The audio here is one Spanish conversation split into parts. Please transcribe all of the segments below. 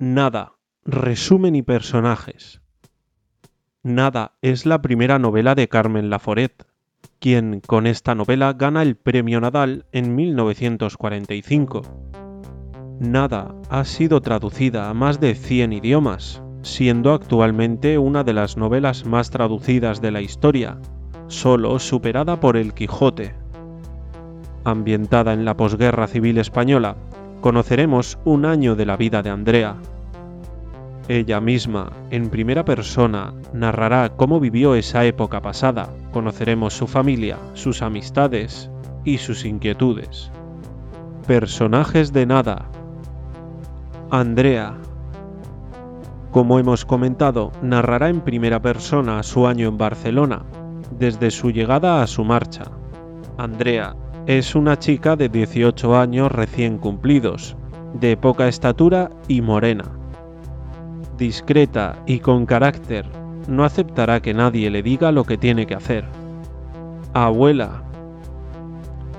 Nada. Resumen y personajes. Nada es la primera novela de Carmen Laforet, quien con esta novela gana el Premio Nadal en 1945. Nada ha sido traducida a más de 100 idiomas, siendo actualmente una de las novelas más traducidas de la historia, solo superada por El Quijote. Ambientada en la posguerra civil española, conoceremos un año de la vida de Andrea. Ella misma, en primera persona, narrará cómo vivió esa época pasada, conoceremos su familia, sus amistades y sus inquietudes. Personajes de nada. Andrea. Como hemos comentado, narrará en primera persona su año en Barcelona, desde su llegada a su marcha. Andrea es una chica de 18 años recién cumplidos, de poca estatura y morena. Discreta y con carácter, no aceptará que nadie le diga lo que tiene que hacer. Abuela.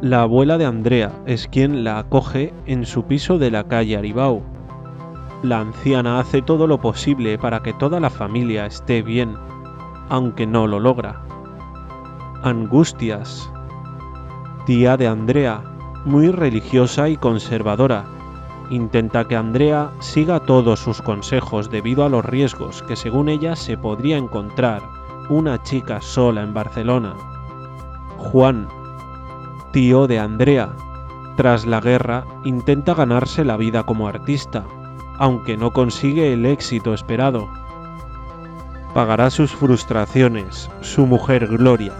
La abuela de Andrea es quien la acoge en su piso de la calle Aribau. La anciana hace todo lo posible para que toda la familia esté bien, aunque no lo logra. Angustias tía de Andrea, muy religiosa y conservadora. Intenta que Andrea siga todos sus consejos debido a los riesgos que según ella se podría encontrar una chica sola en Barcelona. Juan, tío de Andrea, tras la guerra intenta ganarse la vida como artista, aunque no consigue el éxito esperado. Pagará sus frustraciones su mujer Gloria,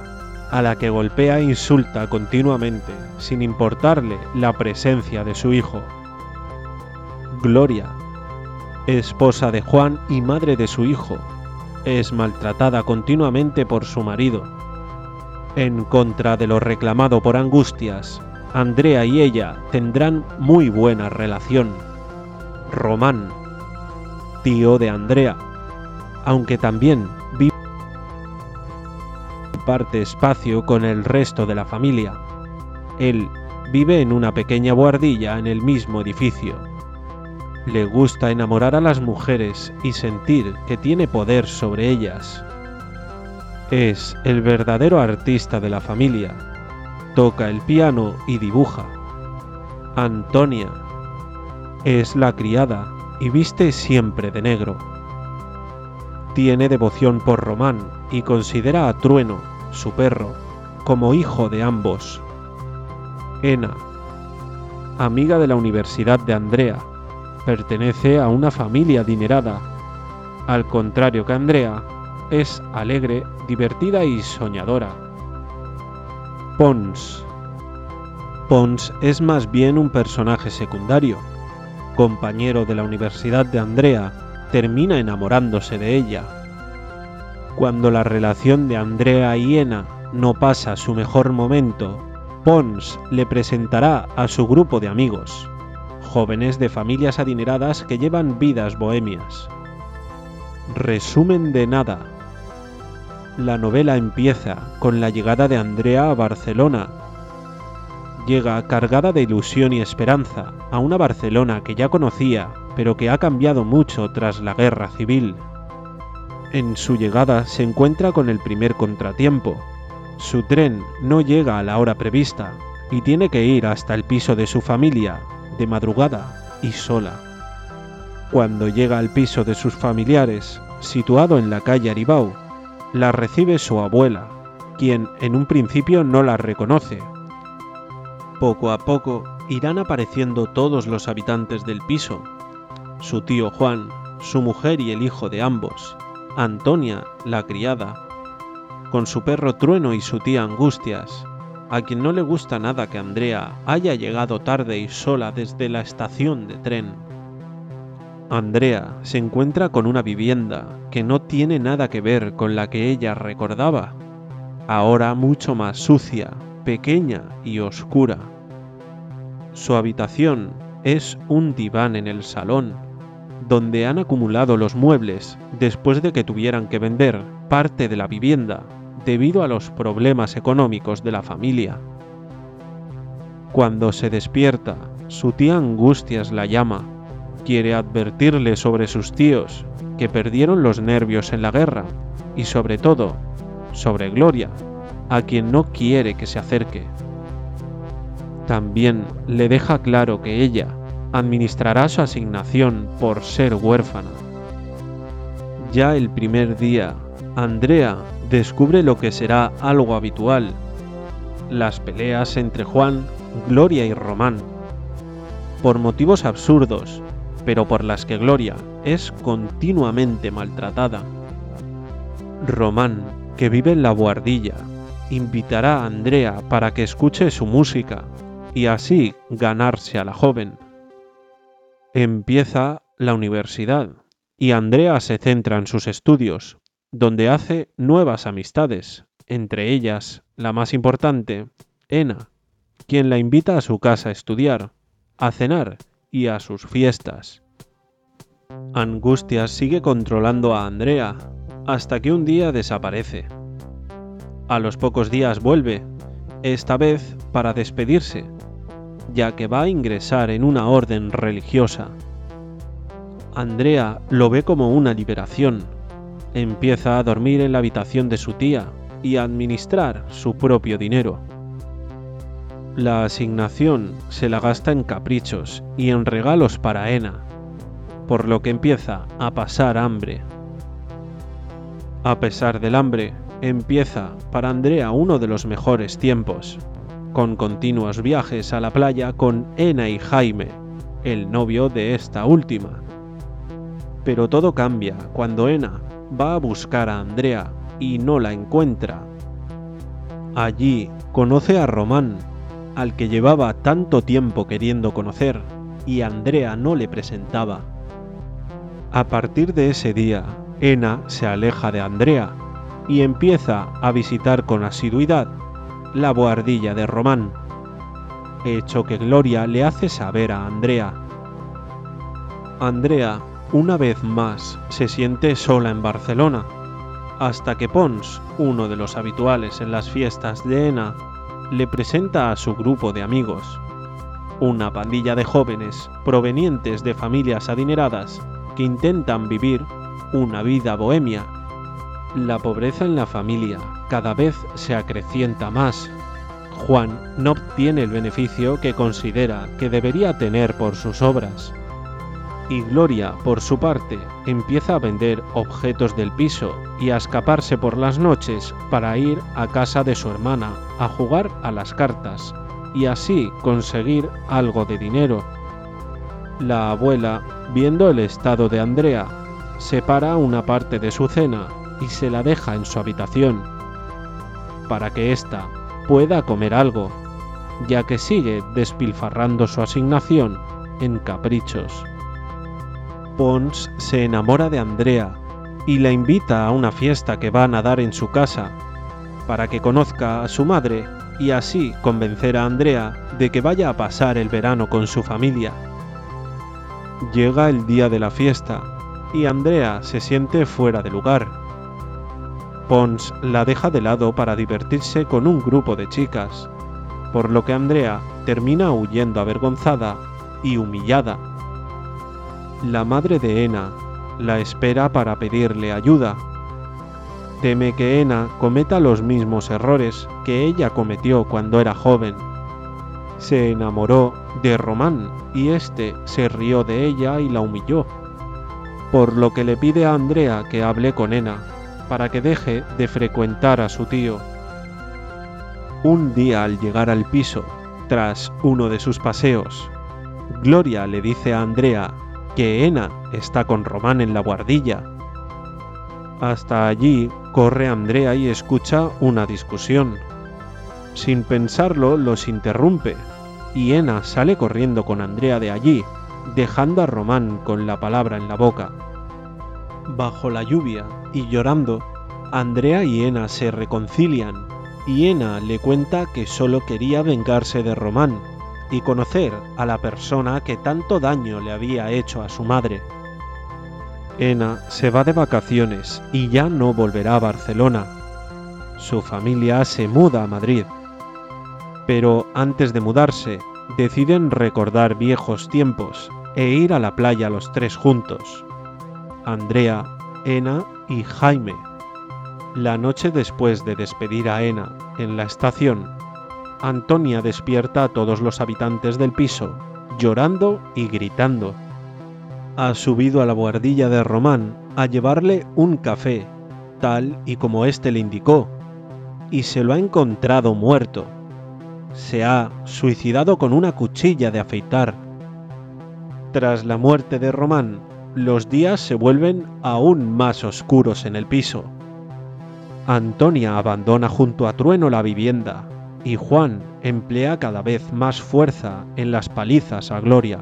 a la que golpea e insulta continuamente, sin importarle la presencia de su hijo. Gloria, esposa de Juan y madre de su hijo, es maltratada continuamente por su marido. En contra de lo reclamado por Angustias, Andrea y ella tendrán muy buena relación. Román, tío de Andrea, aunque también comparte espacio con el resto de la familia. Él vive en una pequeña buhardilla en el mismo edificio. Le gusta enamorar a las mujeres y sentir que tiene poder sobre ellas. Es el verdadero artista de la familia. Toca el piano y dibuja. Antonia es la criada y viste siempre de negro. Tiene devoción por Román y considera a Trueno su perro, como hijo de ambos. Ena, amiga de la Universidad de Andrea, pertenece a una familia adinerada. Al contrario que Andrea, es alegre, divertida y soñadora. Pons. Pons es más bien un personaje secundario. Compañero de la Universidad de Andrea, termina enamorándose de ella cuando la relación de Andrea y Ena no pasa su mejor momento, Pons le presentará a su grupo de amigos, jóvenes de familias adineradas que llevan vidas bohemias. Resumen de nada. La novela empieza con la llegada de Andrea a Barcelona. Llega cargada de ilusión y esperanza a una Barcelona que ya conocía, pero que ha cambiado mucho tras la guerra civil. En su llegada se encuentra con el primer contratiempo. Su tren no llega a la hora prevista y tiene que ir hasta el piso de su familia, de madrugada y sola. Cuando llega al piso de sus familiares, situado en la calle Aribau, la recibe su abuela, quien en un principio no la reconoce. Poco a poco irán apareciendo todos los habitantes del piso, su tío Juan, su mujer y el hijo de ambos, Antonia, la criada, con su perro Trueno y su tía Angustias, a quien no le gusta nada que Andrea haya llegado tarde y sola desde la estación de tren. Andrea se encuentra con una vivienda que no tiene nada que ver con la que ella recordaba, ahora mucho más sucia, pequeña y oscura. Su habitación es un diván en el salón donde han acumulado los muebles después de que tuvieran que vender parte de la vivienda debido a los problemas económicos de la familia. Cuando se despierta, su tía Angustias la llama, quiere advertirle sobre sus tíos, que perdieron los nervios en la guerra, y sobre todo, sobre Gloria, a quien no quiere que se acerque. También le deja claro que ella administrará su asignación por ser huérfana. Ya el primer día, Andrea descubre lo que será algo habitual, las peleas entre Juan, Gloria y Román. Por motivos absurdos, pero por las que Gloria es continuamente maltratada. Román, que vive en la buhardilla, invitará a Andrea para que escuche su música y así ganarse a la joven. Empieza la universidad y Andrea se centra en sus estudios, donde hace nuevas amistades, entre ellas la más importante, Ena, quien la invita a su casa a estudiar, a cenar y a sus fiestas. Angustias sigue controlando a Andrea hasta que un día desaparece. A los pocos días vuelve, esta vez para despedirse, ya que va a ingresar en una orden religiosa. Andrea lo ve como una liberación. Empieza a dormir en la habitación de su tía y a administrar su propio dinero. La asignación se la gasta en caprichos y en regalos para Ena, por lo que empieza a pasar hambre. A pesar del hambre, empieza para Andrea uno de los mejores tiempos, con continuos viajes a la playa con Ena y Jaime, el novio de esta última. Pero todo cambia cuando Ena va a buscar a Andrea y no la encuentra. Allí conoce a Román, al que llevaba tanto tiempo queriendo conocer y Andrea no le presentaba. A partir de ese día, Ena se aleja de Andrea y empieza a visitar con asiduidad la boardilla de Román, hecho que Gloria le hace saber a Andrea. Andrea, una vez más, se siente sola en Barcelona, hasta que Pons, uno de los habituales en las fiestas de Ena, le presenta a su grupo de amigos, una pandilla de jóvenes provenientes de familias adineradas que intentan vivir una vida bohemia. La pobreza en la familia cada vez se acrecienta más. Juan no obtiene el beneficio que considera que debería tener por sus obras. Y Gloria, por su parte, empieza a vender objetos del piso y a escaparse por las noches para ir a casa de su hermana a jugar a las cartas y así conseguir algo de dinero. La abuela, viendo el estado de Andrea, separa una parte de su cena y se la deja en su habitación, para que ésta pueda comer algo, ya que sigue despilfarrando su asignación en caprichos. Pons se enamora de Andrea y la invita a una fiesta que van a dar en su casa, para que conozca a su madre y así convencer a Andrea de que vaya a pasar el verano con su familia. Llega el día de la fiesta y Andrea se siente fuera de lugar Pons la deja de lado para divertirse con un grupo de chicas, por lo que Andrea termina huyendo avergonzada y humillada. La madre de Ena la espera para pedirle ayuda. Teme que Ena cometa los mismos errores que ella cometió cuando era joven. Se enamoró de Román y éste se rió de ella y la humilló, por lo que le pide a Andrea que hable con Ena para que deje de frecuentar a su tío. Un día al llegar al piso, tras uno de sus paseos, Gloria le dice a Andrea que Ena está con Román en la guardilla. Hasta allí corre Andrea y escucha una discusión. Sin pensarlo, los interrumpe, y Ena sale corriendo con Andrea de allí, dejando a Román con la palabra en la boca. Bajo la lluvia y llorando, Andrea y Ena se reconcilian y Ena le cuenta que solo quería vengarse de Román y conocer a la persona que tanto daño le había hecho a su madre. Ena se va de vacaciones y ya no volverá a Barcelona. Su familia se muda a Madrid. Pero antes de mudarse, deciden recordar viejos tiempos e ir a la playa los tres juntos, Andrea, Ena y Jaime. La noche después de despedir a Ena en la estación, Antonia despierta a todos los habitantes del piso, llorando y gritando. Ha subido a la buhardilla de Román a llevarle un café, tal y como éste le indicó, y se lo ha encontrado muerto. Se ha suicidado con una cuchilla de afeitar. Tras la muerte de Román, los días se vuelven aún más oscuros en el piso. Antonia abandona junto a Trueno la vivienda y Juan emplea cada vez más fuerza en las palizas a Gloria.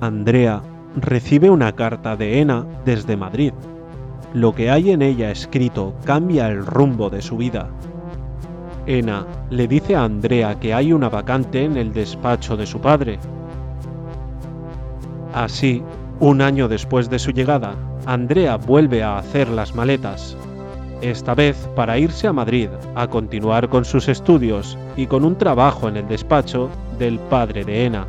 Andrea recibe una carta de Ena desde Madrid. Lo que hay en ella escrito cambia el rumbo de su vida. Ena le dice a Andrea que hay una vacante en el despacho de su padre. Así, un año después de su llegada, Andrea vuelve a hacer las maletas esta vez para irse a Madrid a continuar con sus estudios y con un trabajo en el despacho del padre de Ena.